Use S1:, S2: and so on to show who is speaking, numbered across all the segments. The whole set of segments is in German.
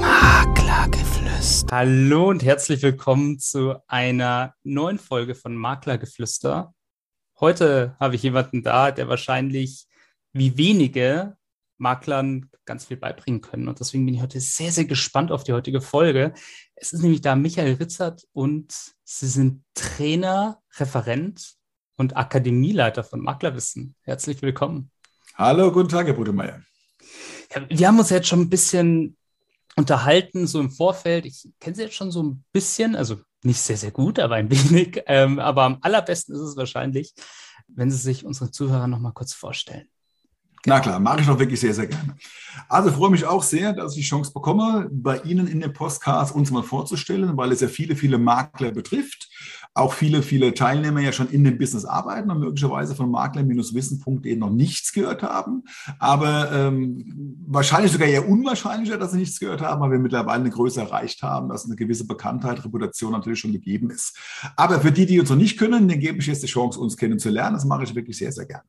S1: Maklergeflüster. Hallo und herzlich willkommen zu einer neuen Folge von Maklergeflüster. Heute habe ich jemanden da, der wahrscheinlich wie wenige Maklern ganz viel beibringen können. Und deswegen bin ich heute sehr, sehr gespannt auf die heutige Folge. Es ist nämlich da Michael Ritzert und Sie sind Trainer, Referent und Akademieleiter von Maklerwissen. Herzlich willkommen.
S2: Hallo, guten Tag, Herr Budemeyer.
S1: Wir haben uns jetzt schon ein bisschen unterhalten, so im Vorfeld. Ich kenne Sie jetzt schon so ein bisschen, also nicht sehr, sehr gut, aber ein wenig. Ähm, aber am allerbesten ist es wahrscheinlich, wenn Sie sich unseren Zuhörern noch mal kurz vorstellen.
S2: Na klar, mache ich doch wirklich sehr, sehr gerne. Also freue mich auch sehr, dass ich die Chance bekomme, bei Ihnen in dem Podcast uns mal vorzustellen, weil es ja viele, viele Makler betrifft auch viele, viele Teilnehmer ja schon in dem Business arbeiten und möglicherweise von makler-wissen.de noch nichts gehört haben. Aber ähm, wahrscheinlich sogar eher unwahrscheinlicher, dass sie nichts gehört haben, weil wir mittlerweile eine Größe erreicht haben, dass eine gewisse Bekanntheit, Reputation natürlich schon gegeben ist. Aber für die, die uns noch nicht können, denen gebe ich jetzt die Chance, uns kennenzulernen. Das mache ich wirklich sehr, sehr gerne.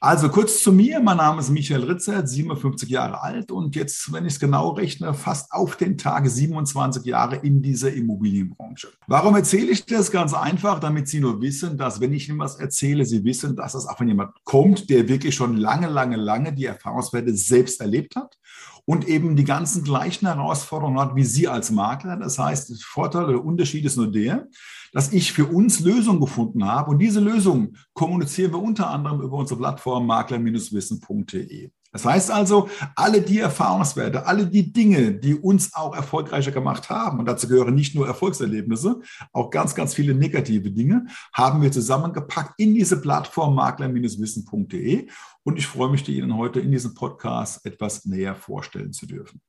S2: Also kurz zu mir. Mein Name ist Michael Ritzert, 57 Jahre alt und jetzt, wenn ich es genau rechne, fast auf den Tag 27 Jahre in dieser Immobilienbranche. Warum erzähle ich das ganz einfach, damit Sie nur wissen, dass wenn ich Ihnen was erzähle, Sie wissen, dass das auch von jemand kommt, der wirklich schon lange, lange, lange die Erfahrungswerte selbst erlebt hat und eben die ganzen gleichen Herausforderungen hat wie Sie als Makler. Das heißt, der Vorteil oder Unterschied ist nur der, dass ich für uns Lösungen gefunden habe und diese Lösungen kommunizieren wir unter anderem über unsere Plattform makler-wissen.de. Das heißt also, alle die Erfahrungswerte, alle die Dinge, die uns auch erfolgreicher gemacht haben, und dazu gehören nicht nur Erfolgserlebnisse, auch ganz, ganz viele negative Dinge, haben wir zusammengepackt in diese Plattform makler-wissen.de. Und ich freue mich, die Ihnen heute in diesem Podcast etwas näher vorstellen zu dürfen.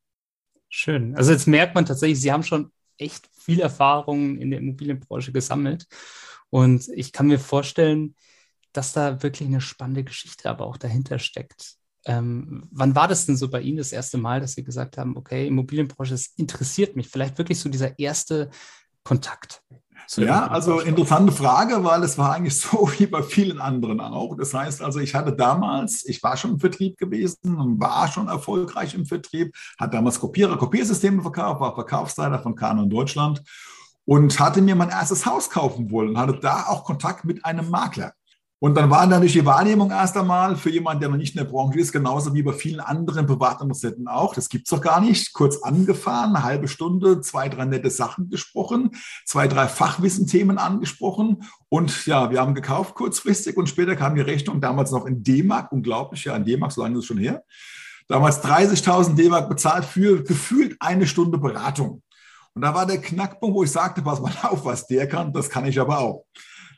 S1: Schön. Also jetzt merkt man tatsächlich, Sie haben schon echt viel Erfahrung in der Immobilienbranche gesammelt. Und ich kann mir vorstellen, dass da wirklich eine spannende Geschichte aber auch dahinter steckt. Ähm, wann war das denn so bei Ihnen das erste Mal, dass Sie gesagt haben, okay, Immobilienbranche, das interessiert mich? Vielleicht wirklich so dieser erste Kontakt.
S2: Ja, also interessante Frage, weil es war eigentlich so wie bei vielen anderen auch. Das heißt also, ich hatte damals, ich war schon im Vertrieb gewesen und war schon erfolgreich im Vertrieb, hat damals Kopierer, Kopiersysteme verkauft, war Verkaufsleiter von Canon Deutschland und hatte mir mein erstes Haus kaufen wollen, hatte da auch Kontakt mit einem Makler. Und dann war natürlich die Wahrnehmung erst einmal für jemanden, der noch nicht in der Branche ist, genauso wie bei vielen anderen Privatinteressenten auch. Das gibt's doch gar nicht. Kurz angefahren, eine halbe Stunde, zwei, drei nette Sachen gesprochen, zwei, drei Fachwissenthemen angesprochen. Und ja, wir haben gekauft kurzfristig und später kam die Rechnung, damals noch in D-Mark, unglaublich, ja, in D-Mark, so lange ist es schon her. Damals 30.000 D-Mark bezahlt für gefühlt eine Stunde Beratung. Und da war der Knackpunkt, wo ich sagte, pass mal auf, was der kann, das kann ich aber auch.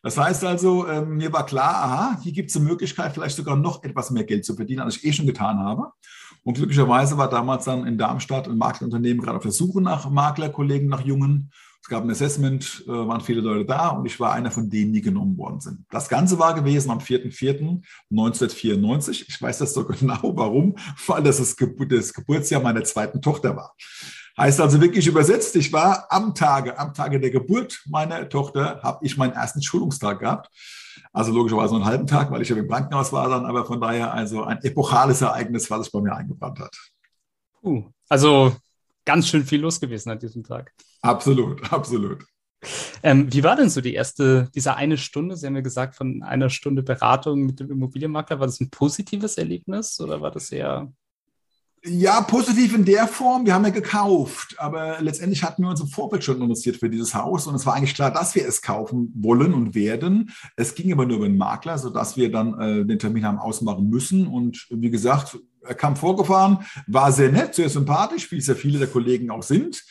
S2: Das heißt also, ähm, mir war klar, aha, hier gibt es eine Möglichkeit, vielleicht sogar noch etwas mehr Geld zu verdienen, als ich eh schon getan habe. Und glücklicherweise war damals dann in Darmstadt ein Maklerunternehmen gerade auf der Suche nach Maklerkollegen, nach Jungen. Es gab ein Assessment, äh, waren viele Leute da und ich war einer von denen, die genommen worden sind. Das Ganze war gewesen am 4.4.1994. Ich weiß das so genau, warum, weil das das, Gebur das Geburtsjahr meiner zweiten Tochter war. Heißt also wirklich übersetzt, ich war am Tage, am Tage der Geburt meiner Tochter, habe ich meinen ersten Schulungstag gehabt. Also logischerweise nur einen halben Tag, weil ich ja im Krankenhaus war dann, aber von daher also ein epochales Ereignis, was sich bei mir eingebrannt hat.
S1: Uh, also ganz schön viel los gewesen an diesem Tag.
S2: Absolut, absolut.
S1: Ähm, wie war denn so die erste, diese eine Stunde? Sie haben ja gesagt, von einer Stunde Beratung mit dem Immobilienmakler. War das ein positives Erlebnis oder war das eher
S2: ja, positiv in der Form. Wir haben ja gekauft, aber letztendlich hatten wir uns im Vorfeld schon investiert für dieses Haus und es war eigentlich klar, dass wir es kaufen wollen und werden. Es ging aber nur über den Makler, sodass wir dann äh, den Termin haben ausmachen müssen. Und wie gesagt, er kam vorgefahren, war sehr nett, sehr sympathisch, wie es ja viele der Kollegen auch sind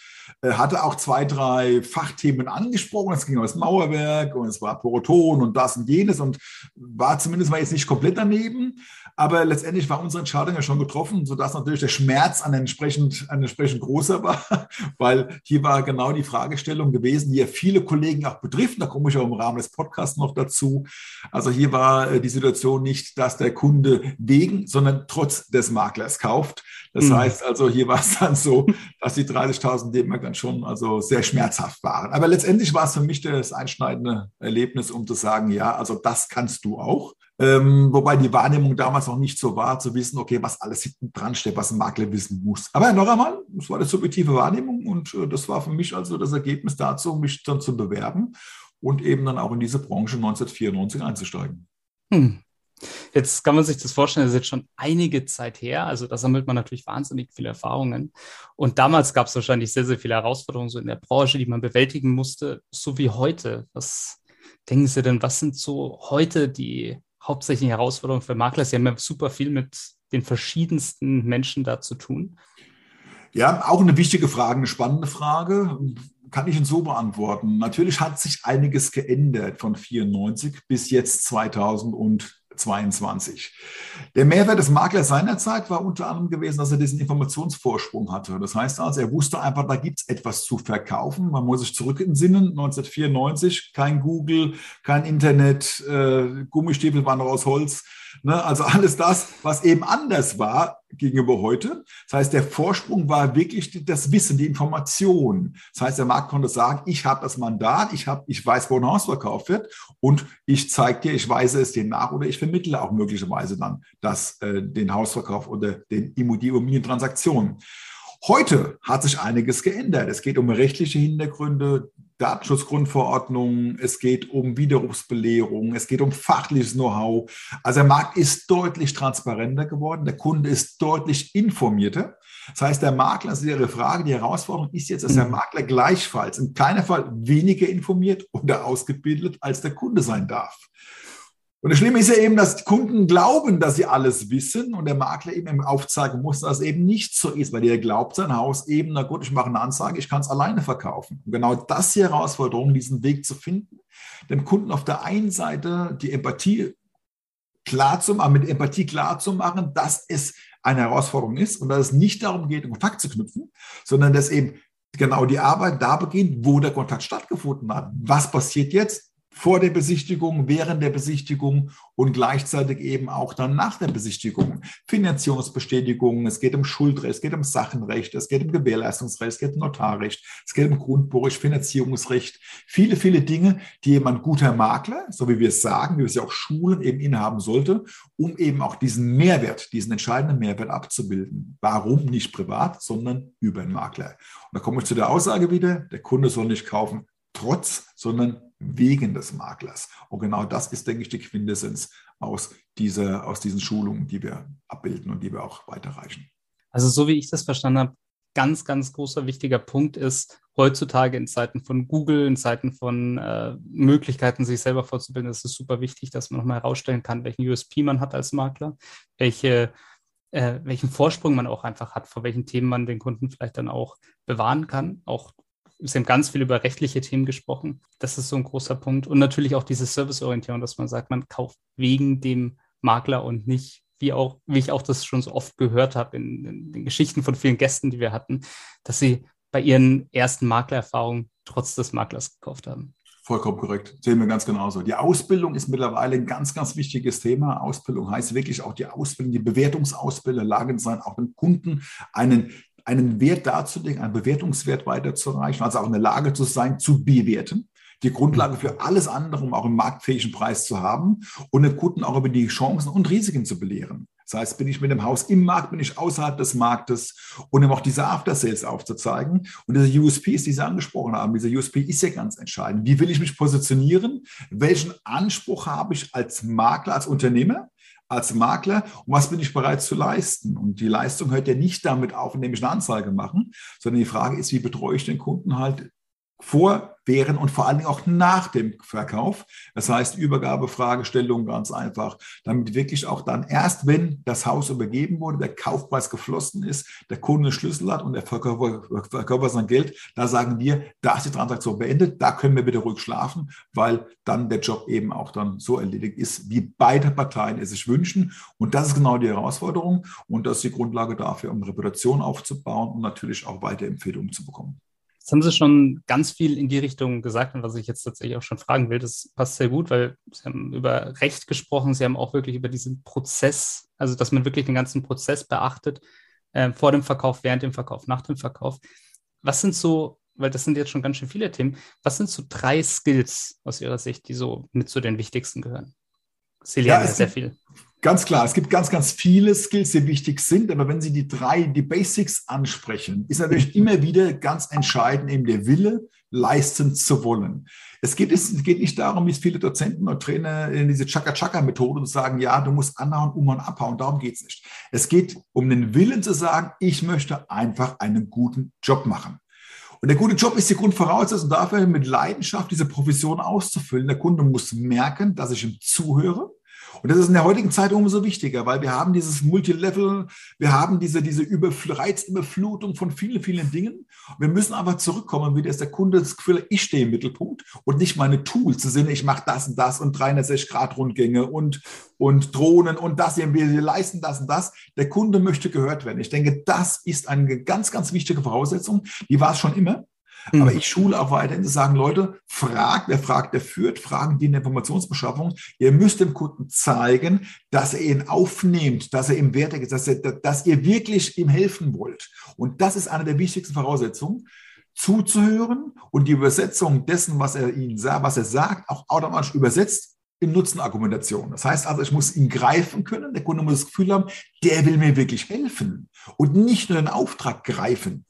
S2: hatte auch zwei, drei Fachthemen angesprochen. Es ging um das Mauerwerk und es war Poroton und das und jenes und war zumindest mal jetzt nicht komplett daneben. Aber letztendlich war unsere Entscheidung ja schon getroffen, sodass natürlich der Schmerz an entsprechend, an entsprechend großer war, weil hier war genau die Fragestellung gewesen, die ja viele Kollegen auch betrifft. Da komme ich auch im Rahmen des Podcasts noch dazu. Also hier war äh, die Situation nicht, dass der Kunde wegen, sondern trotz des Maklers kauft. Das mhm. heißt also, hier war es dann so, dass die 30.000 D-Mark dann schon also sehr schmerzhaft waren. Aber letztendlich war es für mich das einschneidende Erlebnis, um zu sagen, ja, also das kannst du auch. Ähm, wobei die Wahrnehmung damals noch nicht so war, zu wissen, okay, was alles hinten dran steht, was ein Makler wissen muss. Aber noch einmal, das war eine subjektive Wahrnehmung und äh, das war für mich also das Ergebnis dazu, mich dann zu bewerben und eben dann auch in diese Branche 1994 einzusteigen. Hm.
S1: Jetzt kann man sich das vorstellen, das ist jetzt schon einige Zeit her. Also da sammelt man natürlich wahnsinnig viele Erfahrungen. Und damals gab es wahrscheinlich sehr, sehr viele Herausforderungen so in der Branche, die man bewältigen musste, so wie heute. Was denken Sie denn, was sind so heute die hauptsächlichen Herausforderungen für Makler? Sie haben ja super viel mit den verschiedensten Menschen da zu tun.
S2: Ja, auch eine wichtige Frage, eine spannende Frage. Kann ich Ihnen so beantworten. Natürlich hat sich einiges geändert von 94 bis jetzt 2000 und 22. Der Mehrwert des Maklers seinerzeit war unter anderem gewesen, dass er diesen Informationsvorsprung hatte. Das heißt also, er wusste einfach, da gibt es etwas zu verkaufen. Man muss sich zurück entsinnen, 1994, kein Google, kein Internet, äh, Gummistiefel waren noch aus Holz. Ne? Also alles das, was eben anders war gegenüber heute. Das heißt, der Vorsprung war wirklich das Wissen, die Information. Das heißt, der Markt konnte sagen, ich habe das Mandat, ich, hab, ich weiß, wo ein Haus verkauft wird und ich zeige dir, ich weise es dir nach oder ich vermittle auch möglicherweise dann das, äh, den Hausverkauf oder den Immobilientransaktionen. Heute hat sich einiges geändert. Es geht um rechtliche Hintergründe, Datenschutzgrundverordnung, es geht um Widerrufsbelehrung, es geht um fachliches Know-how. Also der Markt ist deutlich transparenter geworden, der Kunde ist deutlich informierter. Das heißt, der Makler, also Ihre Frage, die Herausforderung ist jetzt, dass der mhm. Makler gleichfalls in keinem Fall weniger informiert oder ausgebildet als der Kunde sein darf. Und das Schlimme ist ja eben, dass Kunden glauben, dass sie alles wissen und der Makler eben aufzeigen muss, dass es eben nicht so ist, weil der glaubt sein Haus eben, na gut, ich mache eine Ansage, ich kann es alleine verkaufen. Und genau das die Herausforderung, diesen Weg zu finden, dem Kunden auf der einen Seite die Empathie klar zu machen, mit Empathie klar zu machen, dass es eine Herausforderung ist und dass es nicht darum geht, Kontakt zu knüpfen, sondern dass eben genau die Arbeit da beginnt, wo der Kontakt stattgefunden hat. Was passiert jetzt? Vor der Besichtigung, während der Besichtigung und gleichzeitig eben auch dann nach der Besichtigung. Finanzierungsbestätigungen, es geht um Schuldrecht, es geht um Sachenrecht, es geht um Gewährleistungsrecht, es geht um Notarrecht, es geht um Grundbuchrecht, Finanzierungsrecht, viele, viele Dinge, die jemand guter Makler, so wie wir es sagen, wie wir es ja auch schulen, eben innehaben sollte, um eben auch diesen Mehrwert, diesen entscheidenden Mehrwert abzubilden. Warum nicht privat, sondern über einen Makler. Und da komme ich zu der Aussage wieder, der Kunde soll nicht kaufen trotz, sondern wegen des Maklers. Und genau das ist, denke ich, die Quintessenz aus, dieser, aus diesen Schulungen, die wir abbilden und die wir auch weiterreichen.
S1: Also so wie ich das verstanden habe, ganz, ganz großer wichtiger Punkt ist, heutzutage in Zeiten von Google, in Zeiten von äh, Möglichkeiten, sich selber vorzubilden, ist es super wichtig, dass man nochmal herausstellen kann, welchen USP man hat als Makler, welche, äh, welchen Vorsprung man auch einfach hat, vor welchen Themen man den Kunden vielleicht dann auch bewahren kann, auch Sie haben ganz viel über rechtliche Themen gesprochen. Das ist so ein großer Punkt. Und natürlich auch diese Serviceorientierung, dass man sagt, man kauft wegen dem Makler und nicht, wie auch, wie ich auch das schon so oft gehört habe in, in den Geschichten von vielen Gästen, die wir hatten, dass sie bei ihren ersten Maklererfahrungen trotz des Maklers gekauft haben.
S2: Vollkommen korrekt. Sehen wir ganz genauso. Die Ausbildung ist mittlerweile ein ganz, ganz wichtiges Thema. Ausbildung heißt wirklich auch die Ausbildung, die Bewertungsausbilder, Lagen sein, auch dem Kunden einen einen Wert darzulegen, einen Bewertungswert weiterzureichen, also auch in der Lage zu sein, zu bewerten. Die Grundlage für alles andere, um auch einen marktfähigen Preis zu haben und den Kunden auch über die Chancen und Risiken zu belehren. Das heißt, bin ich mit dem Haus im Markt, bin ich außerhalb des Marktes und eben auch diese After-Sales aufzuzeigen. Und diese USPs, die Sie angesprochen haben, dieser USP ist ja ganz entscheidend. Wie will ich mich positionieren? Welchen Anspruch habe ich als Makler, als Unternehmer? Als Makler und was bin ich bereit zu leisten? Und die Leistung hört ja nicht damit auf, indem ich eine Anzeige mache, sondern die Frage ist, wie betreue ich den Kunden halt vor, während und vor allen Dingen auch nach dem Verkauf. Das heißt, Übergabefragestellung ganz einfach, damit wirklich auch dann erst, wenn das Haus übergeben wurde, der Kaufpreis geflossen ist, der Kunde Schlüssel hat und der Verkäufer, Verkäufer sein Geld, da sagen wir, da ist die Transaktion beendet, da können wir bitte ruhig schlafen, weil dann der Job eben auch dann so erledigt ist, wie beide Parteien es sich wünschen. Und das ist genau die Herausforderung und das ist die Grundlage dafür, um Reputation aufzubauen und natürlich auch weiter Empfehlungen zu bekommen.
S1: Jetzt haben Sie schon ganz viel in die Richtung gesagt und was ich jetzt tatsächlich auch schon fragen will. Das passt sehr gut, weil Sie haben über Recht gesprochen. Sie haben auch wirklich über diesen Prozess, also dass man wirklich den ganzen Prozess beachtet, äh, vor dem Verkauf, während dem Verkauf, nach dem Verkauf. Was sind so, weil das sind jetzt schon ganz schön viele Themen, was sind so drei Skills aus Ihrer Sicht, die so mit zu den wichtigsten gehören? Sie lernen ja, sehr viel.
S2: Ganz klar, es gibt ganz, ganz viele Skills, die wichtig sind, aber wenn Sie die drei, die Basics ansprechen, ist natürlich immer wieder ganz entscheidend eben der Wille, leisten zu wollen. Es geht, es geht nicht darum, wie viele Dozenten und Trainer in diese Chaka-Chaka-Methode sagen, ja, du musst anhauen, umhauen, abhauen, darum geht es nicht. Es geht um den Willen zu sagen, ich möchte einfach einen guten Job machen. Und der gute Job ist die Grundvoraussetzung dafür, mit Leidenschaft diese Profession auszufüllen. Der Kunde muss merken, dass ich ihm zuhöre, und das ist in der heutigen Zeit umso wichtiger, weil wir haben dieses Multilevel, wir haben diese, diese Reizüberflutung von vielen, vielen Dingen. Wir müssen aber zurückkommen, wieder ist der Kunde das Gefühl, ich stehe im Mittelpunkt und nicht meine Tools zu sehen, ich mache das und das und 360 Grad Rundgänge und, und Drohnen und das, wir leisten das und das. Der Kunde möchte gehört werden. Ich denke, das ist eine ganz, ganz wichtige Voraussetzung. Die war es schon immer. Mhm. Aber ich schule auch weiterhin zu sagen, Leute, fragt, wer fragt, der führt, fragen die in der Informationsbeschaffung. Ihr müsst dem Kunden zeigen, dass er ihn aufnehmt, dass er ihm wertig ist, dass, er, dass ihr wirklich ihm helfen wollt. Und das ist eine der wichtigsten Voraussetzungen zuzuhören und die Übersetzung dessen, was er ihnen sagt, was er sagt, auch automatisch übersetzt in Nutzenargumentation. Das heißt also, ich muss ihn greifen können. Der Kunde muss das Gefühl haben, der will mir wirklich helfen und nicht nur den Auftrag greifen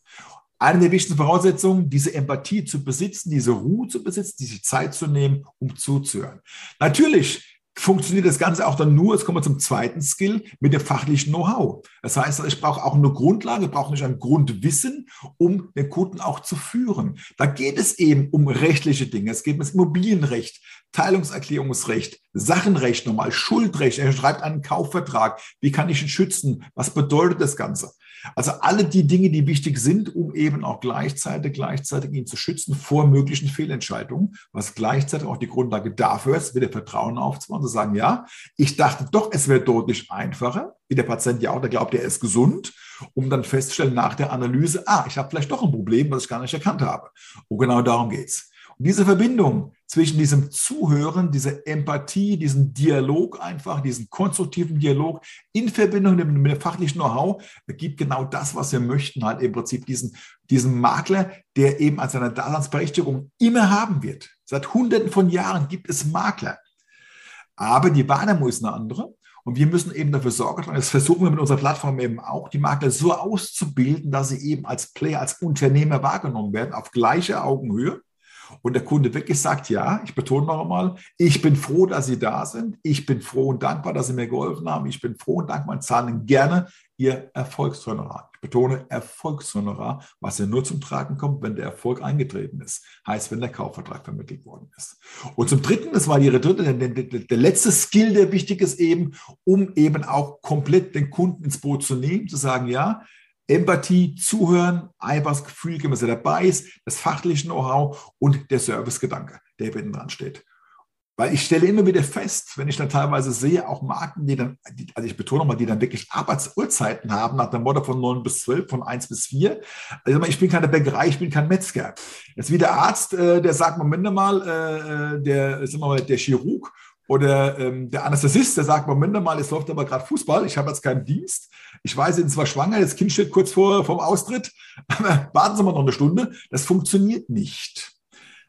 S2: eine der wichtigsten Voraussetzungen, diese Empathie zu besitzen, diese Ruhe zu besitzen, diese Zeit zu nehmen, um zuzuhören. Natürlich funktioniert das Ganze auch dann nur, jetzt kommen wir zum zweiten Skill, mit dem fachlichen Know-how. Das heißt, ich brauche auch eine Grundlage, brauche nicht ein Grundwissen, um den Kunden auch zu führen. Da geht es eben um rechtliche Dinge. Es geht um das Immobilienrecht, Teilungserklärungsrecht, Sachenrecht nochmal, Schuldrecht. Er schreibt einen Kaufvertrag. Wie kann ich ihn schützen? Was bedeutet das Ganze? Also alle die Dinge, die wichtig sind, um eben auch gleichzeitig, gleichzeitig ihn zu schützen vor möglichen Fehlentscheidungen, was gleichzeitig auch die Grundlage dafür ist, wieder Vertrauen aufzubauen, zu sagen, ja, ich dachte doch, es wäre deutlich einfacher, wie der Patient ja auch, der glaubt, er ist gesund, um dann festzustellen nach der Analyse, ah, ich habe vielleicht doch ein Problem, was ich gar nicht erkannt habe. Und genau darum geht's. Und diese Verbindung zwischen diesem Zuhören, dieser Empathie, diesem Dialog einfach, diesen konstruktiven Dialog in Verbindung mit, dem fachlichen Know-how, gibt genau das, was wir möchten, halt im Prinzip diesen, diesen Makler, der eben als seine Daseinsberechtigung immer haben wird. Seit hunderten von Jahren gibt es Makler. Aber die Wahrnehmung ist eine andere. Und wir müssen eben dafür Sorge tragen, das versuchen wir mit unserer Plattform eben auch, die Makler so auszubilden, dass sie eben als Player, als Unternehmer wahrgenommen werden, auf gleicher Augenhöhe und der Kunde wirklich sagt, ja, ich betone noch einmal, ich bin froh, dass Sie da sind. Ich bin froh und dankbar, dass Sie mir geholfen haben. Ich bin froh und dankbar und zahle gerne Ihr Erfolgshonorar. Ich betone Erfolgshonorar, was ja nur zum Tragen kommt, wenn der Erfolg eingetreten ist. Heißt, wenn der Kaufvertrag vermittelt worden ist. Und zum Dritten, das war Ihre dritte, der, der, der letzte Skill, der wichtig ist eben, um eben auch komplett den Kunden ins Boot zu nehmen, zu sagen, ja, Empathie, Zuhören, einfach das Gefühl dass er dabei ist, das fachliche Know-how und der Servicegedanke, der hinten dran steht. Weil ich stelle immer wieder fest, wenn ich dann teilweise sehe, auch Marken, die dann, also ich betone mal, die dann wirklich Arbeitsuhrzeiten haben, nach dem Motto von 9 bis 12, von 1 bis 4. Also ich bin keine Bäckerei, ich bin kein Metzger. Jetzt wie der Arzt, äh, der sagt, Moment mal, äh, äh der, sagen wir mal, der Chirurg oder ähm, der Anästhesist, der sagt, Moment mal, es läuft aber gerade Fußball, ich habe jetzt keinen Dienst. Ich weiß, Sie sind zwar schwanger, das Kind steht kurz vor vom Austritt, aber warten Sie mal noch eine Stunde. Das funktioniert nicht.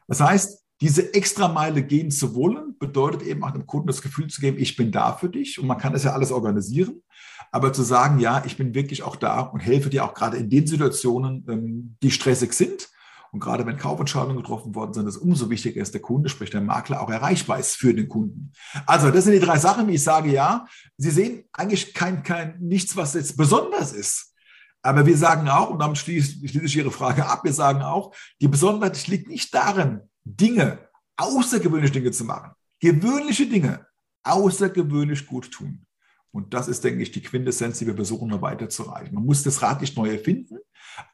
S2: Das heißt, diese Extrameile gehen zu wollen, bedeutet eben auch dem Kunden das Gefühl zu geben, ich bin da für dich und man kann das ja alles organisieren. Aber zu sagen, ja, ich bin wirklich auch da und helfe dir auch gerade in den Situationen, ähm, die stressig sind und gerade wenn Kaufentscheidungen getroffen worden sind, ist umso wichtiger ist der Kunde, sprich der Makler, auch erreichbar ist für den Kunden. Also das sind die drei Sachen, wie ich sage, ja, Sie sehen eigentlich kein, kein, nichts, was jetzt besonders ist. Aber wir sagen auch, und damit schließe, schließe ich Ihre Frage ab, wir sagen auch, die Besonderheit liegt nicht darin, Dinge, außergewöhnliche Dinge zu machen. Gewöhnliche Dinge außergewöhnlich gut tun. Und das ist, denke ich, die Quintessenz, die wir versuchen, noch weiterzureichen. Man muss das Rad nicht neu erfinden,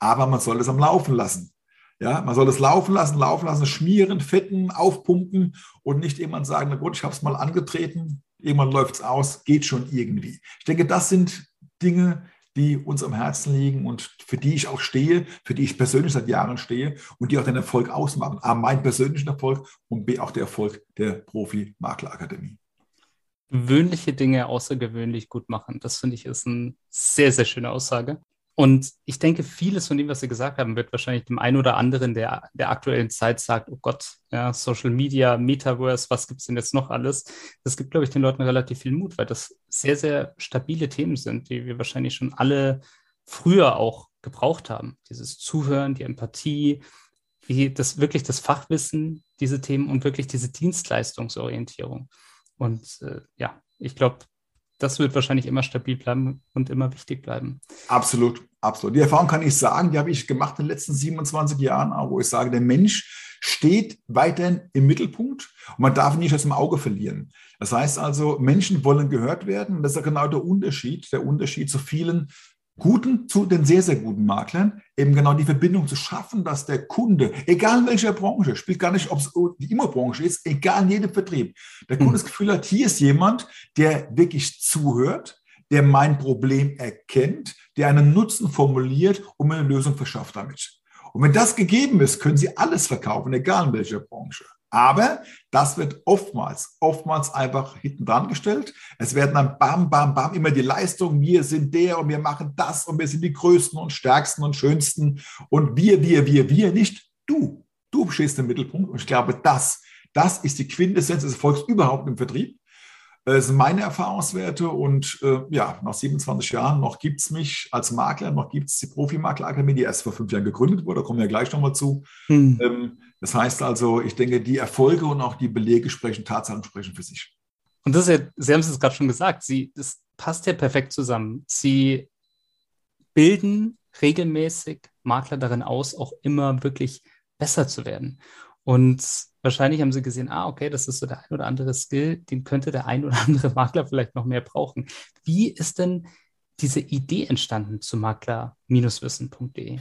S2: aber man soll es am Laufen lassen. Ja, man soll es laufen lassen, laufen lassen, schmieren, fetten, aufpumpen und nicht irgendwann sagen, na gut, ich habe es mal angetreten, irgendwann läuft es aus, geht schon irgendwie. Ich denke, das sind Dinge, die uns am Herzen liegen und für die ich auch stehe, für die ich persönlich seit Jahren stehe und die auch den Erfolg ausmachen. A, mein persönlichen Erfolg und B, auch der Erfolg der Profi-Maklerakademie.
S1: Gewöhnliche Dinge außergewöhnlich gut machen. Das finde ich ist eine sehr, sehr schöne Aussage. Und ich denke, vieles von dem, was Sie gesagt haben, wird wahrscheinlich dem einen oder anderen der, der aktuellen Zeit sagt, oh Gott, ja, Social Media, Metaverse, was gibt es denn jetzt noch alles? Das gibt, glaube ich, den Leuten relativ viel Mut, weil das sehr, sehr stabile Themen sind, die wir wahrscheinlich schon alle früher auch gebraucht haben. Dieses Zuhören, die Empathie, wie das wirklich das Fachwissen, diese Themen und wirklich diese Dienstleistungsorientierung. Und äh, ja, ich glaube, das wird wahrscheinlich immer stabil bleiben und immer wichtig bleiben.
S2: Absolut, absolut. Die Erfahrung kann ich sagen, die habe ich gemacht in den letzten 27 Jahren, wo ich sage, der Mensch steht weiterhin im Mittelpunkt und man darf ihn nicht aus dem Auge verlieren. Das heißt also, Menschen wollen gehört werden und das ist ja genau der Unterschied, der Unterschied zu vielen guten zu den sehr, sehr guten Maklern, eben genau die Verbindung zu schaffen, dass der Kunde, egal in welcher Branche, spielt gar nicht, ob es die Immobranche ist, egal in jedem Vertrieb, der Kunde mhm. das Gefühl hat, hier ist jemand, der wirklich zuhört, der mein Problem erkennt, der einen Nutzen formuliert und mir eine Lösung verschafft damit. Und wenn das gegeben ist, können Sie alles verkaufen, egal in welcher Branche. Aber das wird oftmals, oftmals einfach hinten dran gestellt. Es werden dann bam, bam, bam immer die Leistungen. Wir sind der und wir machen das und wir sind die Größten und Stärksten und Schönsten. Und wir, wir, wir, wir nicht. Du, du stehst im Mittelpunkt. Und ich glaube, das, das ist die Quintessenz des Erfolgs überhaupt im Vertrieb. Das sind meine Erfahrungswerte und äh, ja, nach 27 Jahren noch gibt es mich als Makler, noch gibt es die Profimaklerakademie, die erst vor fünf Jahren gegründet wurde, da kommen wir ja gleich nochmal zu. Hm. Ähm, das heißt also, ich denke, die Erfolge und auch die Belege sprechen, Tatsachen sprechen für sich.
S1: Und das ist ja, Sie haben es gerade schon gesagt, Sie, das passt ja perfekt zusammen. Sie bilden regelmäßig Makler darin aus, auch immer wirklich besser zu werden. Und wahrscheinlich haben sie gesehen, ah, okay, das ist so der ein oder andere Skill, den könnte der ein oder andere Makler vielleicht noch mehr brauchen. Wie ist denn diese Idee entstanden zu makler-wissen.de?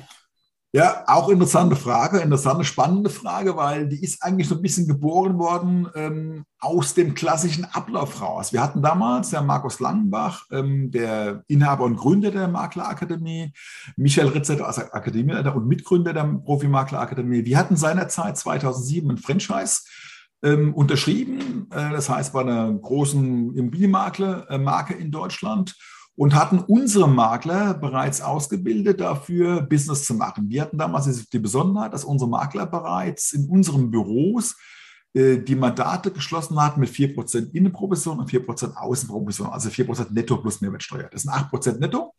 S2: Ja, auch interessante Frage, interessante, spannende Frage, weil die ist eigentlich so ein bisschen geboren worden ähm, aus dem klassischen Ablauf raus. Wir hatten damals der Markus Langenbach, ähm, der Inhaber und Gründer der Maklerakademie, Michael Ritzer, also Akademieleiter und Mitgründer der Profi-Maklerakademie. Wir hatten seinerzeit 2007 ein Franchise ähm, unterschrieben, äh, das heißt bei einer großen Immobilienmakler-Marke in Deutschland und hatten unsere Makler bereits ausgebildet dafür, Business zu machen. Wir hatten damals die Besonderheit, dass unsere Makler bereits in unseren Büros die Mandate geschlossen hat mit 4% Innenprovision und 4% Außenprovision, also 4% Netto plus Mehrwertsteuer. Das sind 8% Netto.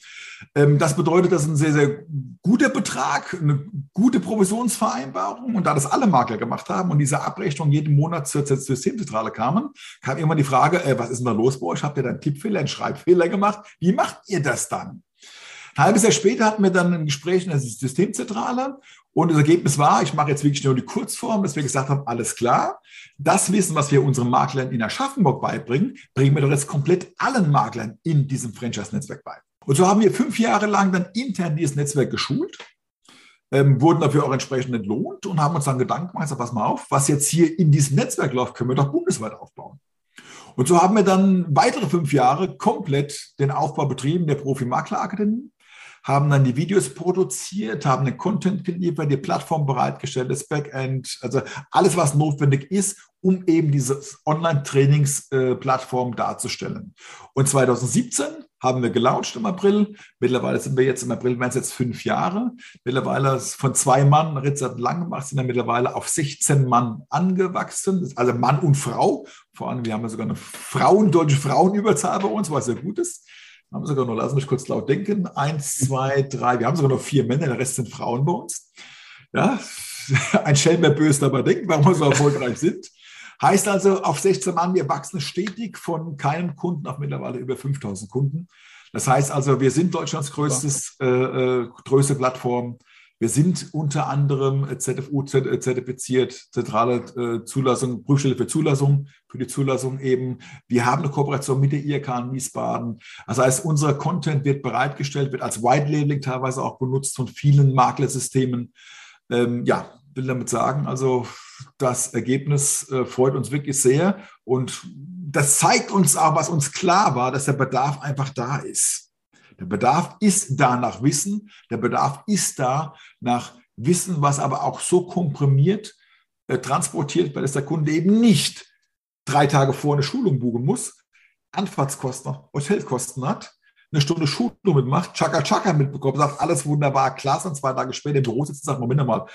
S2: Ähm, das bedeutet, das ist ein sehr, sehr guter Betrag, eine gute Provisionsvereinbarung. Und da das alle Makler gemacht haben und diese Abrechnung jeden Monat zur Systemzentrale kamen, kam irgendwann die Frage, äh, was ist denn da los bei euch? Habt ihr da einen Tippfehler, einen Schreibfehler gemacht? Wie macht ihr das dann? Ein halbes Jahr später hatten wir dann ein Gespräch in der Systemzentrale und das Ergebnis war, ich mache jetzt wirklich nur die Kurzform, dass wir gesagt haben, alles klar, das Wissen, was wir unseren Maklern in Aschaffenburg beibringen, bringen wir doch jetzt komplett allen Maklern in diesem Franchise-Netzwerk bei. Und so haben wir fünf Jahre lang dann intern dieses Netzwerk geschult, ähm, wurden dafür auch entsprechend entlohnt und haben uns dann Gedanken gemacht, pass mal auf, was jetzt hier in diesem Netzwerk läuft, können wir doch bundesweit aufbauen. Und so haben wir dann weitere fünf Jahre komplett den Aufbau betrieben der Profi-Makler-Akademie haben dann die Videos produziert, haben den Content geliefert, die Plattform bereitgestellt, das Backend, also alles, was notwendig ist, um eben diese Online-Trainingsplattform darzustellen. Und 2017 haben wir gelauncht im April. Mittlerweile sind wir jetzt im April, werden es jetzt fünf Jahre. Mittlerweile von zwei Mann, Richard Langenbach, sind wir mittlerweile auf 16 Mann angewachsen. Also Mann und Frau. Vor allem, wir haben ja sogar eine Frauen, deutsche Frauenüberzahl bei uns, was sehr gut ist haben sogar noch, lass mich kurz laut denken, eins, zwei, drei, wir haben sogar noch vier Männer, der Rest sind Frauen bei uns. Ja, ein Schelm, der böse dabei denkt, warum wir so erfolgreich sind. Heißt also, auf 16 Mann, wir wachsen stetig von keinem Kunden auf mittlerweile über 5000 Kunden. Das heißt also, wir sind Deutschlands größtes, äh, äh, größte Plattform wir sind unter anderem ZFU zertifiziert, zentrale äh, Zulassung, Prüfstelle für Zulassung, für die Zulassung eben. Wir haben eine Kooperation mit der IRK in Wiesbaden. Das heißt, unser Content wird bereitgestellt, wird als White Labeling teilweise auch benutzt von vielen Maklersystemen. Ähm, ja, will damit sagen, also das Ergebnis äh, freut uns wirklich sehr und das zeigt uns auch, was uns klar war, dass der Bedarf einfach da ist. Der Bedarf ist da nach Wissen, der Bedarf ist da nach Wissen, was aber auch so komprimiert äh, transportiert, weil es der Kunde eben nicht drei Tage vor eine Schulung buchen muss, Anfahrtskosten, Hotelkosten hat, eine Stunde Schulung mitmacht, Chaka Chaka mitbekommt, sagt, alles wunderbar, klasse, und zwei Tage später im Büro sitzt und sagt, Moment mal,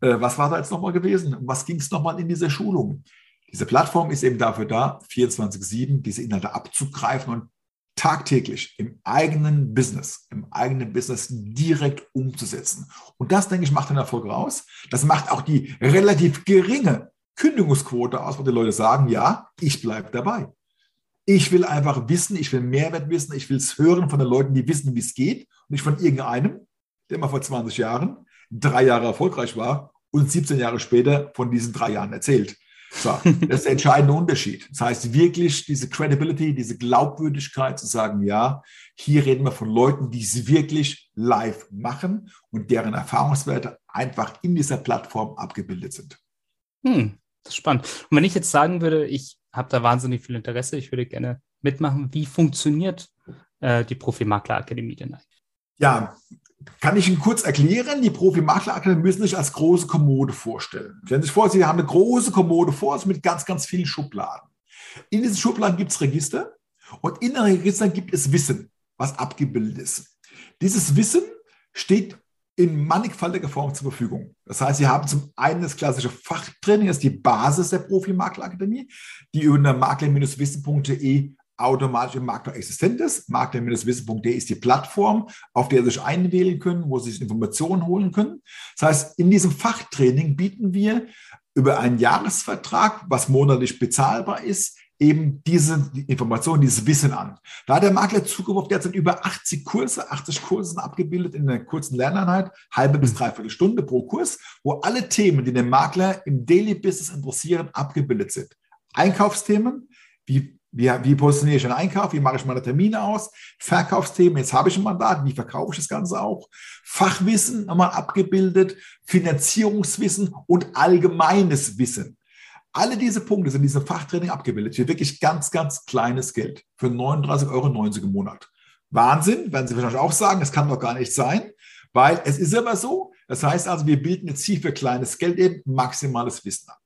S2: äh, was war da jetzt nochmal gewesen? Was ging es nochmal in dieser Schulung? Diese Plattform ist eben dafür da, 24-7 diese Inhalte abzugreifen und tagtäglich im eigenen Business, im eigenen Business direkt umzusetzen. Und das, denke ich, macht den Erfolg raus. Das macht auch die relativ geringe Kündigungsquote aus, wo die Leute sagen, ja, ich bleibe dabei. Ich will einfach wissen, ich will Mehrwert wissen, ich will es hören von den Leuten, die wissen, wie es geht, und nicht von irgendeinem, der mal vor 20 Jahren drei Jahre erfolgreich war und 17 Jahre später von diesen drei Jahren erzählt. So, das ist der entscheidende Unterschied. Das heißt wirklich diese Credibility, diese Glaubwürdigkeit zu sagen, ja, hier reden wir von Leuten, die es wirklich live machen und deren Erfahrungswerte einfach in dieser Plattform abgebildet sind.
S1: Hm, das ist spannend. Und wenn ich jetzt sagen würde, ich habe da wahnsinnig viel Interesse, ich würde gerne mitmachen, wie funktioniert äh, die Profi-Makler Akademie denn eigentlich?
S2: Ja, kann ich Ihnen kurz erklären, die Profi-Makler-Akademie müssen sich als große Kommode vorstellen. Stellen Sie sich vor, Sie haben eine große Kommode vor sich mit ganz, ganz vielen Schubladen. In diesen Schubladen gibt es Register und in den Registern gibt es Wissen, was abgebildet ist. Dieses Wissen steht in mannigfaltiger Form zur Verfügung. Das heißt, Sie haben zum einen das klassische Fachtraining, das ist die Basis der Profi-Makler-Akademie, die über makler-wissen.de automatisch im Makler existent ist. Makler-wissen.de ist die Plattform, auf der Sie sich einwählen können, wo Sie sich Informationen holen können. Das heißt, in diesem Fachtraining bieten wir über einen Jahresvertrag, was monatlich bezahlbar ist, eben diese Informationen, dieses Wissen an. Da hat der Makler Zugriff auf derzeit über 80 Kurse, 80 Kurse abgebildet in einer kurzen Lerneinheit, halbe bis dreiviertel Stunde pro Kurs, wo alle Themen, die den Makler im Daily Business interessieren, abgebildet sind. Einkaufsthemen, wie wie, wie positioniere ich einen Einkauf? Wie mache ich meine Termine aus? Verkaufsthemen, jetzt habe ich ein Mandat, wie verkaufe ich das Ganze auch? Fachwissen nochmal abgebildet, Finanzierungswissen und allgemeines Wissen. Alle diese Punkte sind in diesem Fachtraining abgebildet. Für wirklich ganz, ganz kleines Geld. Für 39,90 Euro im Monat. Wahnsinn, werden Sie wahrscheinlich auch sagen, das kann doch gar nicht sein, weil es ist immer so. Das heißt also, wir bilden jetzt hier für kleines Geld eben maximales Wissen ab.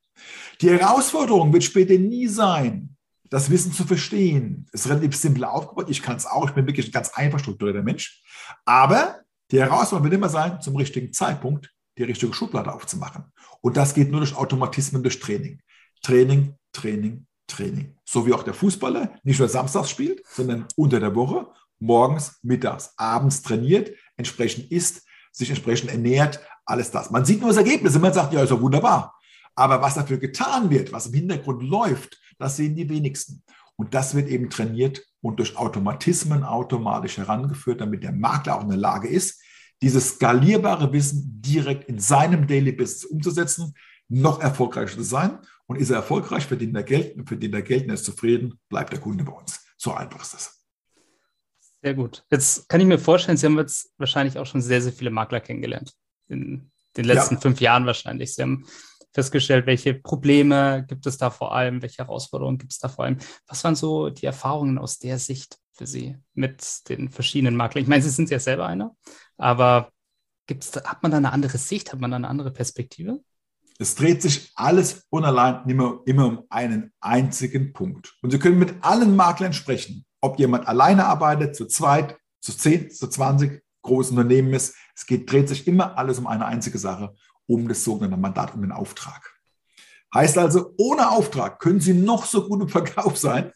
S2: Die Herausforderung wird später nie sein, das Wissen zu verstehen. Ist relativ simpel aufgebaut. Ich kann es auch. Ich bin wirklich ein ganz einfach strukturierter Mensch. Aber die Herausforderung wird immer sein, zum richtigen Zeitpunkt die richtige Schublade aufzumachen. Und das geht nur durch Automatismen, durch Training. Training, Training, Training. So wie auch der Fußballer nicht nur samstags spielt, sondern unter der Woche, morgens, mittags, abends trainiert, entsprechend isst, sich entsprechend ernährt, alles das. Man sieht nur das Ergebnis und man sagt, ja, ist ja wunderbar. Aber was dafür getan wird, was im Hintergrund läuft, das sehen die wenigsten. Und das wird eben trainiert und durch Automatismen automatisch herangeführt, damit der Makler auch in der Lage ist, dieses skalierbare Wissen direkt in seinem Daily Business umzusetzen, noch erfolgreicher zu sein. Und ist er erfolgreich, verdient er Geld und verdient er Geld und ist zufrieden, bleibt der Kunde bei uns. So einfach ist das.
S1: Sehr gut. Jetzt kann ich mir vorstellen, Sie haben jetzt wahrscheinlich auch schon sehr, sehr viele Makler kennengelernt. In den letzten ja. fünf Jahren wahrscheinlich. Sie haben festgestellt, welche Probleme gibt es da vor allem, welche Herausforderungen gibt es da vor allem. Was waren so die Erfahrungen aus der Sicht für Sie mit den verschiedenen Maklern? Ich meine, Sie sind ja selber einer, aber gibt's, hat man da eine andere Sicht, hat man da eine andere Perspektive?
S2: Es dreht sich alles und immer, immer um einen einzigen Punkt. Und Sie können mit allen Maklern sprechen, ob jemand alleine arbeitet, zu zweit, zu zehn, zu 20 großen Unternehmen ist. Es geht, dreht sich immer alles um eine einzige Sache um das sogenannte Mandat, um den Auftrag. Heißt also, ohne Auftrag können Sie noch so gut im Verkauf sein.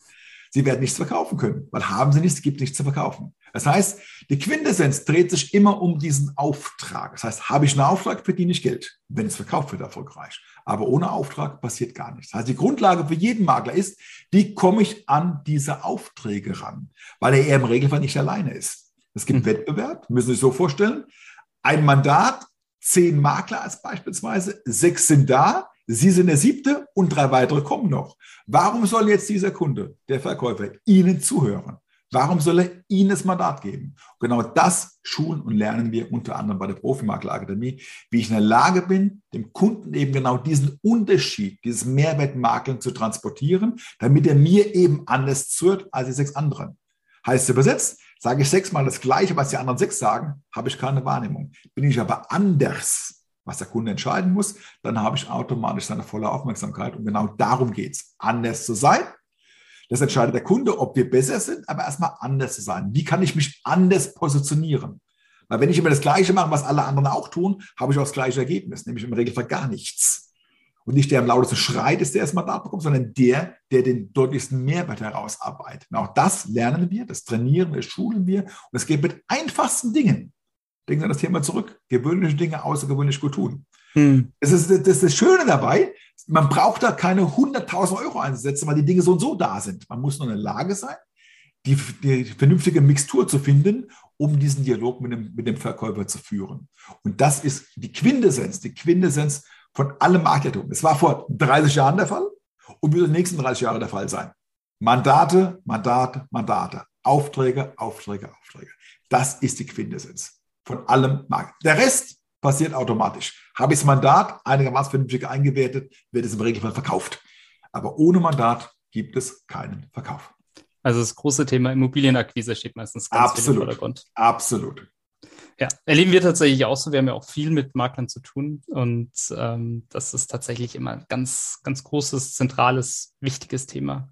S2: Sie werden nichts verkaufen können, weil haben Sie nichts, gibt nichts zu verkaufen. Das heißt, die Quintessenz dreht sich immer um diesen Auftrag. Das heißt, habe ich einen Auftrag, verdiene ich Geld, wenn es verkauft wird, erfolgreich. Aber ohne Auftrag passiert gar nichts. Das heißt, die Grundlage für jeden Makler ist, wie komme ich an diese Aufträge ran? Weil er im Regelfall nicht alleine ist. Es gibt mhm. Wettbewerb, müssen Sie sich so vorstellen. Ein Mandat zehn Makler als beispielsweise, sechs sind da, Sie sind der siebte und drei weitere kommen noch. Warum soll jetzt dieser Kunde, der Verkäufer, Ihnen zuhören? Warum soll er Ihnen das Mandat geben? Genau das schulen und lernen wir unter anderem bei der Profimaklerakademie, wie ich in der Lage bin, dem Kunden eben genau diesen Unterschied, dieses Mehrwertmakeln zu transportieren, damit er mir eben anders zuhört als die sechs anderen. Heißt übersetzt, Sage ich sechsmal das Gleiche, was die anderen sechs sagen, habe ich keine Wahrnehmung. Bin ich aber anders, was der Kunde entscheiden muss, dann habe ich automatisch seine volle Aufmerksamkeit. Und genau darum geht es, anders zu sein. Das entscheidet der Kunde, ob wir besser sind, aber erstmal anders zu sein. Wie kann ich mich anders positionieren? Weil wenn ich immer das Gleiche mache, was alle anderen auch tun, habe ich auch das gleiche Ergebnis, nämlich im Regelfall gar nichts. Und nicht der am lautesten schreit, ist der das Mandat bekommt, sondern der, der den deutlichsten Mehrwert herausarbeitet. Und auch das lernen wir, das trainieren wir, schulen wir. Und es geht mit einfachsten Dingen. Denken Sie an das Thema zurück. Gewöhnliche Dinge außergewöhnlich gut tun. Hm. Das, ist, das ist das Schöne dabei. Man braucht da keine 100.000 Euro einzusetzen, weil die Dinge so und so da sind. Man muss nur in der Lage sein, die, die vernünftige Mixtur zu finden, um diesen Dialog mit dem, mit dem Verkäufer zu führen. Und das ist die Quintessenz, die Quintessenz von allem Marketing. Es war vor 30 Jahren der Fall und wird in den nächsten 30 Jahren der Fall sein. Mandate, Mandate, Mandate. Aufträge, Aufträge, Aufträge. Das ist die Quintessenz von allem Marketing. Der Rest passiert automatisch. Habe ich das Mandat einigermaßen vernünftig eingewertet, wird es im Regelfall verkauft. Aber ohne Mandat gibt es keinen Verkauf.
S1: Also das große Thema Immobilienakquise steht meistens
S2: ganz Absolut. im Vordergrund. Absolut.
S1: Ja, erleben wir tatsächlich auch so. Wir haben ja auch viel mit Maklern zu tun und ähm, das ist tatsächlich immer ein ganz, ganz großes, zentrales, wichtiges Thema.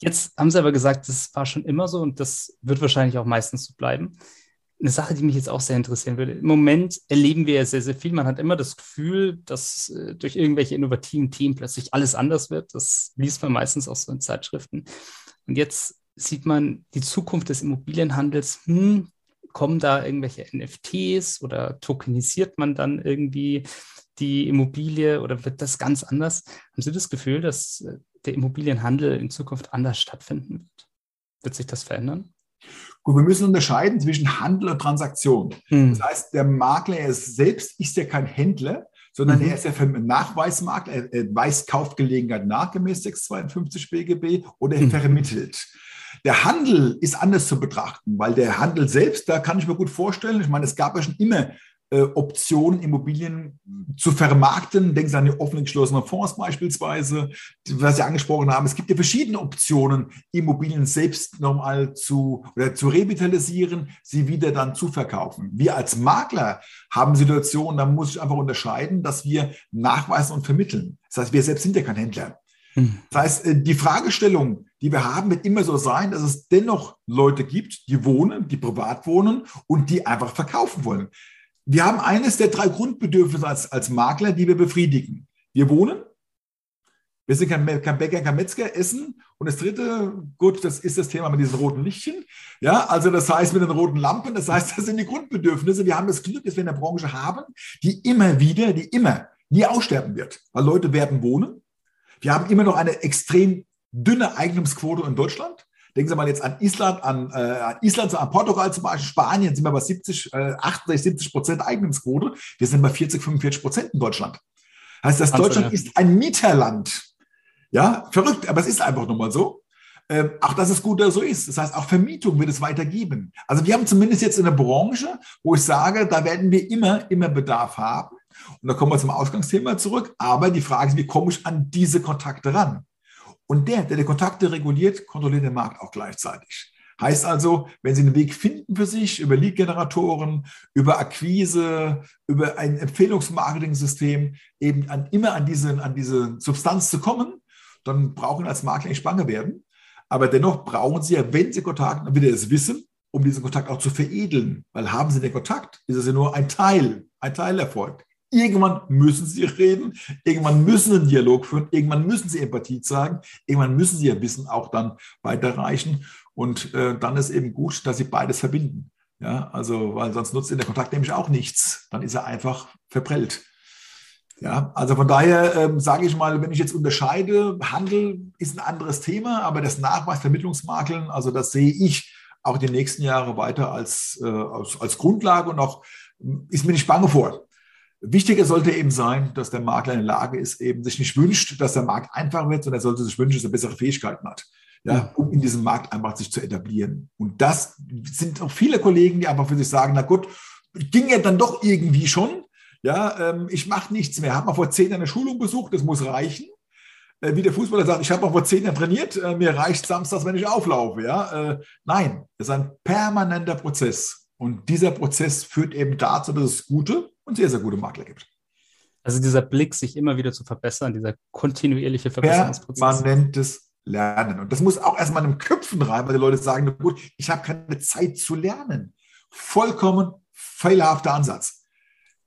S1: Jetzt haben Sie aber gesagt, das war schon immer so und das wird wahrscheinlich auch meistens so bleiben eine Sache, die mich jetzt auch sehr interessieren würde. Im Moment erleben wir ja sehr, sehr viel. Man hat immer das Gefühl, dass äh, durch irgendwelche innovativen Themen plötzlich alles anders wird. Das liest man meistens auch so in Zeitschriften. Und jetzt sieht man die Zukunft des Immobilienhandels. Hm, kommen da irgendwelche NFTs oder tokenisiert man dann irgendwie die Immobilie oder wird das ganz anders? Haben Sie das Gefühl, dass äh, der Immobilienhandel in Zukunft anders stattfinden wird? Wird sich das verändern?
S2: Gut, wir müssen unterscheiden zwischen Handel und Transaktion. Hm. Das heißt, der Makler er selbst ist ja kein Händler, sondern mhm. er ist ja für Nachweismakler. Er, er weist Kaufgelegenheit nach gemäß 652 BGB oder er mhm. vermittelt. Der Handel ist anders zu betrachten, weil der Handel selbst, da kann ich mir gut vorstellen, ich meine, es gab ja schon immer äh, Optionen, Immobilien zu vermarkten. Denken Sie an die offenen geschlossenen Fonds beispielsweise, was Sie angesprochen haben. Es gibt ja verschiedene Optionen, Immobilien selbst nochmal zu, oder zu revitalisieren, sie wieder dann zu verkaufen. Wir als Makler haben Situationen, da muss ich einfach unterscheiden, dass wir nachweisen und vermitteln. Das heißt, wir selbst sind ja kein Händler. Hm. Das heißt, äh, die Fragestellung, die wir haben, wird immer so sein, dass es dennoch Leute gibt, die wohnen, die privat wohnen und die einfach verkaufen wollen. Wir haben eines der drei Grundbedürfnisse als, als Makler, die wir befriedigen. Wir wohnen, wir sind kein, kein Bäcker, kein Metzger, essen. Und das dritte, gut, das ist das Thema mit diesen roten Lichtchen. Ja, also das heißt mit den roten Lampen, das heißt, das sind die Grundbedürfnisse. Wir haben das Glück, dass wir in der Branche haben, die immer wieder, die immer, nie aussterben wird. Weil Leute werden wohnen. Wir haben immer noch eine extrem dünne Eigentumsquote in Deutschland. Denken Sie mal jetzt an Island, an, äh, an Island, an Portugal zum Beispiel, Spanien sind wir bei 70, äh, 68, 70 Prozent Eigentumsquote. Wir sind bei 40, 45 Prozent in Deutschland. Heißt, das Deutschland ist ein Mieterland. Ja, verrückt, aber es ist einfach nun mal so. Ähm, auch dass es gut so ist. Das heißt, auch Vermietung wird es weitergeben. Also wir haben zumindest jetzt in der Branche, wo ich sage, da werden wir immer, immer Bedarf haben. Und da kommen wir zum Ausgangsthema zurück. Aber die Frage ist, wie komme ich an diese Kontakte ran? Und der, der die Kontakte reguliert, kontrolliert den Markt auch gleichzeitig. Heißt also, wenn Sie einen Weg finden für sich über Lead-Generatoren, über Akquise, über ein Empfehlungsmarketing-System, eben an, immer an diese, an diese Substanz zu kommen, dann brauchen Sie als Makler nicht bange werden. Aber dennoch brauchen Sie ja, wenn Sie Kontakt haben, wieder das Wissen, um diesen Kontakt auch zu veredeln. Weil haben Sie den Kontakt, ist es ja nur ein Teil, ein Teilerfolg. Irgendwann müssen sie reden, irgendwann müssen sie einen Dialog führen, irgendwann müssen sie Empathie zeigen, irgendwann müssen sie ihr Wissen auch dann weiterreichen. Und äh, dann ist eben gut, dass sie beides verbinden. Ja, also, weil sonst nutzt in der Kontakt nämlich auch nichts. Dann ist er einfach verprellt. Ja, also von daher ähm, sage ich mal, wenn ich jetzt unterscheide, Handel ist ein anderes Thema, aber das Nachweis Vermittlungsmakeln, also das sehe ich auch die nächsten Jahre weiter als, äh, als, als Grundlage und auch ist mir nicht bange vor. Wichtiger sollte eben sein, dass der Makler in der Lage ist, eben sich nicht wünscht, dass der Markt einfacher wird, sondern er sollte sich wünschen, dass er bessere Fähigkeiten hat, ja, um in diesem Markt einfach sich zu etablieren. Und das sind auch viele Kollegen, die einfach für sich sagen, na gut, ging ja dann doch irgendwie schon. Ja, ähm, ich mache nichts mehr. Habe mal vor zehn Jahren eine Schulung besucht, das muss reichen. Äh, wie der Fußballer sagt, ich habe mal vor zehn Jahren trainiert, äh, mir reicht samstags, wenn ich auflaufe. Ja, äh, nein, das ist ein permanenter Prozess. Und dieser Prozess führt eben dazu, dass es gute und sehr, sehr gute Makler gibt.
S1: Also dieser Blick, sich immer wieder zu verbessern, dieser kontinuierliche Verbesserungsprozess.
S2: Permanentes lernen. Und das muss auch erstmal in den Köpfen rein, weil die Leute sagen, gut, ich habe keine Zeit zu lernen. Vollkommen fehlerhafter Ansatz.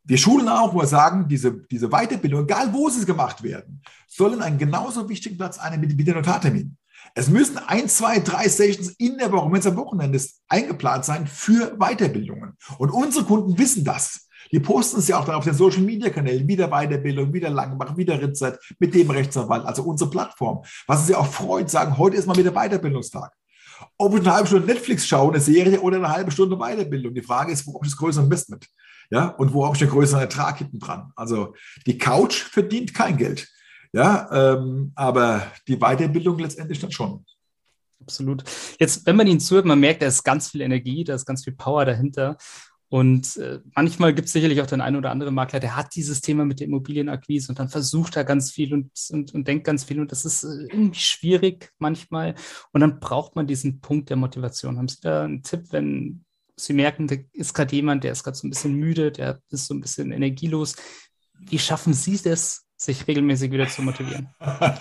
S2: Wir schulen auch, wo wir sagen, diese, diese Weiterbildung, egal wo sie gemacht werden, sollen einen genauso wichtigen Platz einnehmen wie der Notartermin. Es müssen ein, zwei, drei Sessions in der Woche, wenn es am Wochenende ist, eingeplant sein für Weiterbildungen. Und unsere Kunden wissen das. Die posten es ja auch dann auf den Social Media Kanälen, wieder Weiterbildung, wieder Langbach, wieder Ritzert, mit dem Rechtsanwalt, also unsere Plattform. Was sie auch freut, sagen, heute ist mal wieder Weiterbildungstag. Ob ich eine halbe Stunde Netflix schaue, eine Serie oder eine halbe Stunde Weiterbildung. Die Frage ist, wo habe ich das größere Investment? Ja, und wo habe ich einen größeren Ertrag hinten dran? Also die Couch verdient kein Geld. Ja, ähm, aber die Weiterbildung letztendlich dann schon.
S1: Absolut. Jetzt, wenn man ihn zuhört, man merkt, da ist ganz viel Energie, da ist ganz viel Power dahinter. Und äh, manchmal gibt es sicherlich auch den einen oder anderen Makler, der hat dieses Thema mit der Immobilienakquise und dann versucht er ganz viel und, und, und denkt ganz viel. Und das ist äh, irgendwie schwierig manchmal. Und dann braucht man diesen Punkt der Motivation. Haben Sie da einen Tipp, wenn Sie merken, da ist gerade jemand, der ist gerade so ein bisschen müde, der ist so ein bisschen energielos. Wie schaffen Sie das, sich regelmäßig wieder zu motivieren?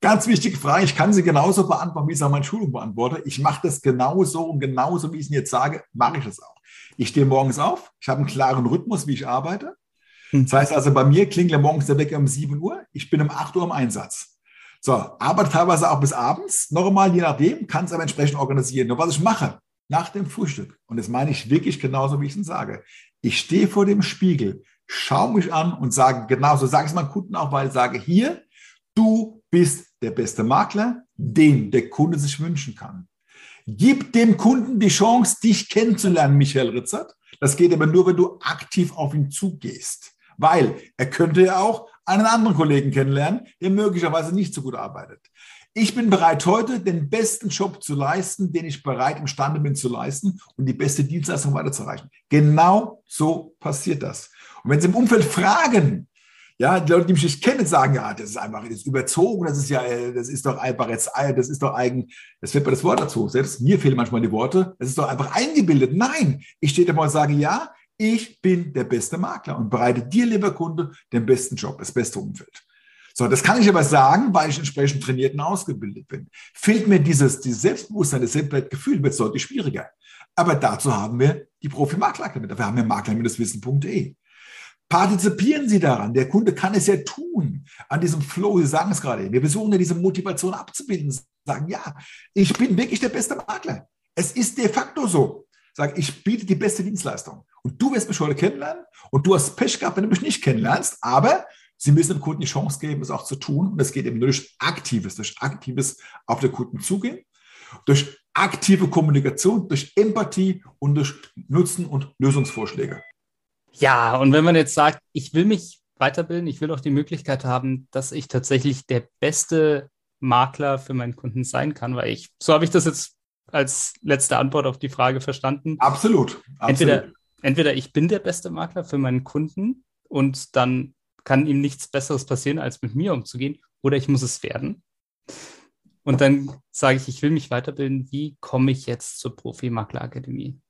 S2: Ganz wichtige Frage. Ich kann sie genauso beantworten, wie ich es an meiner Schulung beantworte. Ich mache das genauso und genauso, wie ich es jetzt sage, mache ich es auch. Ich stehe morgens auf, ich habe einen klaren Rhythmus, wie ich arbeite. Hm. Das heißt also, bei mir klingelt morgens der Wecker um 7 Uhr, ich bin um 8 Uhr im Einsatz. So, arbeite teilweise auch bis abends, normal, je nachdem, kann es aber entsprechend organisieren. Nur was ich mache, nach dem Frühstück, und das meine ich wirklich genauso, wie ich es sage, ich stehe vor dem Spiegel, schaue mich an und sage, genauso sage ich es meinen Kunden auch, weil ich sage, hier, du bist der beste Makler, den der Kunde sich wünschen kann. Gib dem Kunden die Chance, dich kennenzulernen, Michael Ritzert. Das geht aber nur, wenn du aktiv auf ihn zugehst. Weil er könnte ja auch einen anderen Kollegen kennenlernen, der möglicherweise nicht so gut arbeitet. Ich bin bereit, heute den besten Job zu leisten, den ich bereit imstande bin zu leisten und die beste Dienstleistung weiterzureichen. Genau so passiert das. Und wenn Sie im Umfeld fragen, ja, die Leute, die mich nicht kennen, sagen, ja, das ist einfach, das ist überzogen, das ist ja, das ist doch einfach jetzt, das ist doch eigen, es fällt mir das Wort dazu. Selbst mir fehlen manchmal die Worte. Es ist doch einfach eingebildet. Nein, ich stehe da und sage, ja, ich bin der beste Makler und bereite dir, lieber Kunde, den besten Job, das beste Umfeld. So, das kann ich aber sagen, weil ich entsprechend trainiert und ausgebildet bin. Fehlt mir dieses, dieses Selbstbewusstsein, das Selbstwertgefühl, wird es deutlich schwieriger. Aber dazu haben wir die Profi-Makler-Akademie. Dafür haben wir makler-wissen.de. Partizipieren Sie daran. Der Kunde kann es ja tun. An diesem Flow, Sie sagen es gerade. Wir versuchen ja diese Motivation abzubilden. Sagen, ja, ich bin wirklich der beste Makler. Es ist de facto so. Sag, ich biete die beste Dienstleistung. Und du wirst mich heute kennenlernen. Und du hast Pech gehabt, wenn du mich nicht kennenlernst. Aber Sie müssen dem Kunden die Chance geben, es auch zu tun. Und das geht eben durch aktives, durch aktives auf den Kunden zugehen, durch aktive Kommunikation, durch Empathie und durch Nutzen und Lösungsvorschläge.
S1: Ja, und wenn man jetzt sagt, ich will mich weiterbilden, ich will auch die Möglichkeit haben, dass ich tatsächlich der beste Makler für meinen Kunden sein kann, weil ich, so habe ich das jetzt als letzte Antwort auf die Frage verstanden.
S2: Absolut.
S1: absolut. Entweder, entweder ich bin der beste Makler für meinen Kunden und dann kann ihm nichts Besseres passieren, als mit mir umzugehen, oder ich muss es werden. Und dann sage ich, ich will mich weiterbilden. Wie komme ich jetzt zur Profi-Makler-Akademie?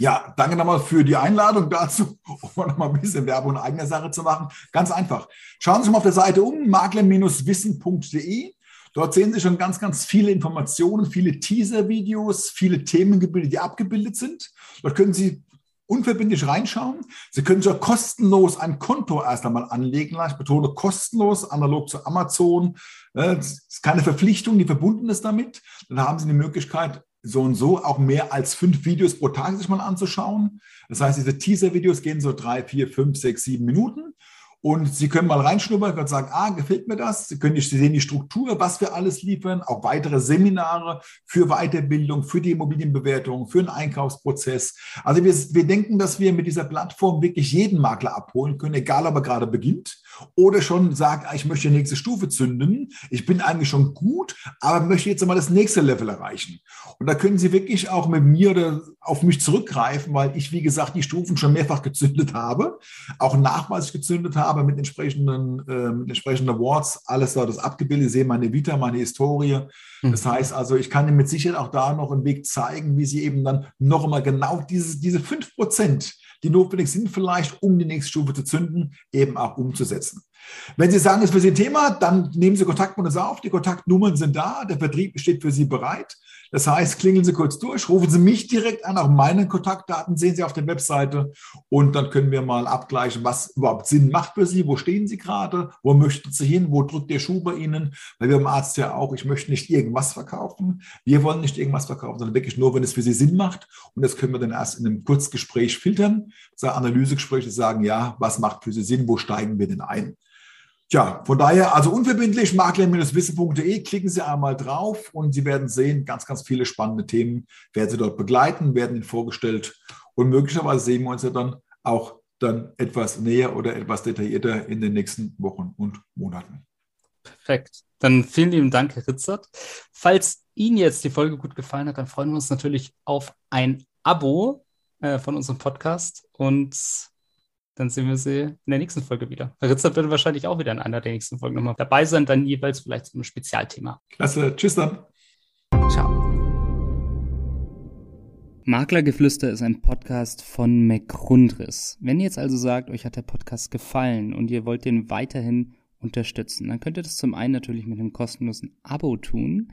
S2: Ja, danke nochmal für die Einladung dazu, um nochmal ein bisschen Werbung in eigener Sache zu machen. Ganz einfach. Schauen Sie sich mal auf der Seite um, makler-wissen.de. Dort sehen Sie schon ganz, ganz viele Informationen, viele Teaser-Videos, viele Themengebilde, die abgebildet sind. Dort können Sie unverbindlich reinschauen. Sie können sich auch kostenlos ein Konto erst einmal anlegen Ich betone kostenlos, analog zu Amazon. Es ist keine Verpflichtung, die verbunden ist damit. Dann haben Sie die Möglichkeit, so und so auch mehr als fünf Videos pro Tag sich mal anzuschauen. Das heißt, diese Teaser-Videos gehen so drei, vier, fünf, sechs, sieben Minuten. Und Sie können mal reinschnuppern und sagen, ah, gefällt mir das? Sie können Sie sehen die Struktur, was wir alles liefern, auch weitere Seminare für Weiterbildung, für die Immobilienbewertung, für den Einkaufsprozess. Also wir, wir denken, dass wir mit dieser Plattform wirklich jeden Makler abholen können, egal ob er gerade beginnt oder schon sagt, ah, ich möchte die nächste Stufe zünden. Ich bin eigentlich schon gut, aber möchte jetzt einmal das nächste Level erreichen. Und da können Sie wirklich auch mit mir oder auf mich zurückgreifen, weil ich, wie gesagt, die Stufen schon mehrfach gezündet habe, auch nachweislich gezündet habe mit entsprechenden, äh, mit entsprechenden Awards, alles dort ist abgebildet, Sie sehen meine Vita, meine Historie. Mhm. Das heißt also, ich kann Ihnen mit Sicherheit auch da noch einen Weg zeigen, wie Sie eben dann noch einmal genau dieses, diese fünf Prozent, die notwendig sind vielleicht, um die nächste Stufe zu zünden, eben auch umzusetzen. Wenn Sie sagen, es ist für Sie ein Thema, dann nehmen Sie Kontakt mit uns auf. Die Kontaktnummern sind da. Der Vertrieb steht für Sie bereit. Das heißt, klingeln Sie kurz durch, rufen Sie mich direkt an. Auch meine Kontaktdaten sehen Sie auf der Webseite. Und dann können wir mal abgleichen, was überhaupt Sinn macht für Sie. Wo stehen Sie gerade? Wo möchten Sie hin? Wo drückt der Schuh bei Ihnen? Weil wir im Arzt ja auch, ich möchte nicht irgendwas verkaufen. Wir wollen nicht irgendwas verkaufen, sondern wirklich nur, wenn es für Sie Sinn macht. Und das können wir dann erst in einem Kurzgespräch filtern. Analysegespräche sagen, ja, was macht für Sie Sinn? Wo steigen wir denn ein? Tja, von daher, also unverbindlich, makler-wissen.de, klicken Sie einmal drauf und Sie werden sehen, ganz, ganz viele spannende Themen werden Sie dort begleiten, werden Ihnen vorgestellt und möglicherweise sehen wir uns ja dann auch dann etwas näher oder etwas detaillierter in den nächsten Wochen und Monaten.
S1: Perfekt. Dann vielen lieben Dank, Herr Ritzert. Falls Ihnen jetzt die Folge gut gefallen hat, dann freuen wir uns natürlich auf ein Abo äh, von unserem Podcast und dann sehen wir sie in der nächsten Folge wieder. Herr Ritzert wird wahrscheinlich auch wieder in einer der nächsten Folgen nochmal dabei sein, dann jeweils vielleicht zu einem Spezialthema.
S2: Klasse. Tschüss dann.
S1: Ciao. Maklergeflüster ist ein Podcast von McRundris. Wenn ihr jetzt also sagt, euch hat der Podcast gefallen und ihr wollt den weiterhin unterstützen, dann könnt ihr das zum einen natürlich mit einem kostenlosen Abo tun.